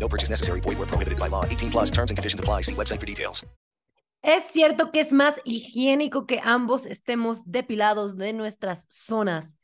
No purchase necessary. Void where prohibited by law. 18 plus terms and conditions apply. See website for details. Es cierto que es más higiénico que ambos estemos depilados de nuestras zonas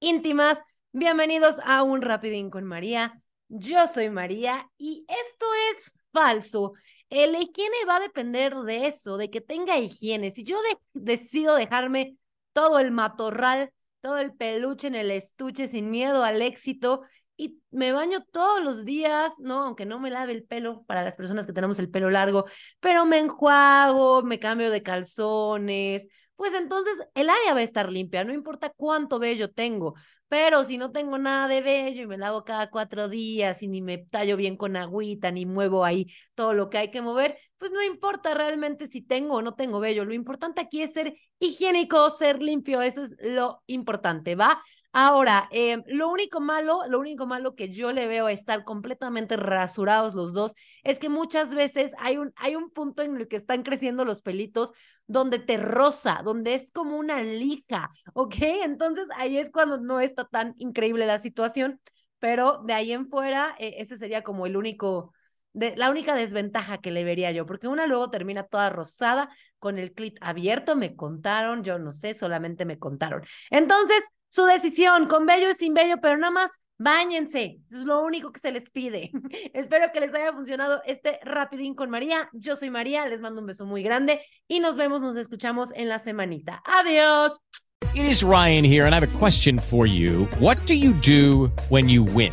íntimas. Bienvenidos a un Rapidín con María. Yo soy María y esto es falso. El higiene va a depender de eso, de que tenga higiene. Si yo de decido dejarme todo el matorral, todo el peluche en el estuche sin miedo al éxito y me baño todos los días, ¿no? Aunque no me lave el pelo para las personas que tenemos el pelo largo, pero me enjuago, me cambio de calzones, pues entonces el área va a estar limpia, no importa cuánto vello tengo, pero si no tengo nada de vello y me lavo cada cuatro días y ni me tallo bien con agüita, ni muevo ahí todo lo que hay que mover, pues no importa realmente si tengo o no tengo vello, lo importante aquí es ser higiénico, ser limpio, eso es lo importante, ¿va? Ahora, eh, lo único malo, lo único malo que yo le veo a estar completamente rasurados los dos es que muchas veces hay un, hay un punto en el que están creciendo los pelitos donde te rosa, donde es como una lija, ¿ok? Entonces ahí es cuando no está tan increíble la situación, pero de ahí en fuera, eh, ese sería como el único, la única desventaja que le vería yo, porque una luego termina toda rosada con el clit abierto, me contaron, yo no sé, solamente me contaron. Entonces, su decisión, con bello y sin bello, pero nada más Báñense, es lo único que se les pide. Espero que les haya funcionado este rapidín con María. Yo soy María, les mando un beso muy grande y nos vemos, nos escuchamos en la semanita. Adiós. It is Ryan here and I have a question for you. What do you do when you win?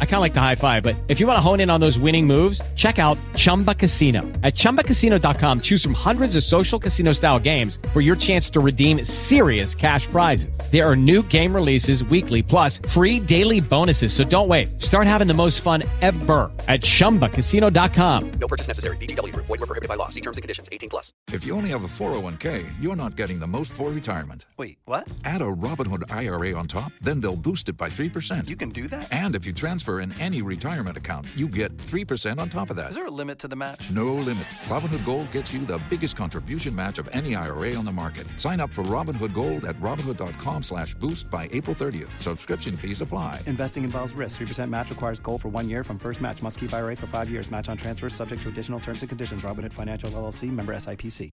I kind of like the high five, but if you want to hone in on those winning moves, check out Chumba Casino. At ChumbaCasino.com, choose from hundreds of social casino style games for your chance to redeem serious cash prizes. There are new game releases weekly, plus free daily bonuses. So don't wait. Start having the most fun ever at ChumbaCasino.com. No purchase necessary. VGW. Void were prohibited by law. See terms and conditions. 18 plus. If you only have a 401k, you're not getting the most for retirement. Wait, what? Add a Robinhood IRA on top, then they'll boost it by 3%. You can do that? And if you transfer in any retirement account, you get 3% on top of that. Is there a limit to the match? No limit. Robinhood Gold gets you the biggest contribution match of any IRA on the market. Sign up for Robinhood Gold at Robinhood.com slash boost by April 30th. Subscription fees apply. Investing involves risk. 3% match requires gold for one year from first match. Must keep IRA for five years. Match on transfers subject to additional terms and conditions. Robinhood Financial LLC member SIPC.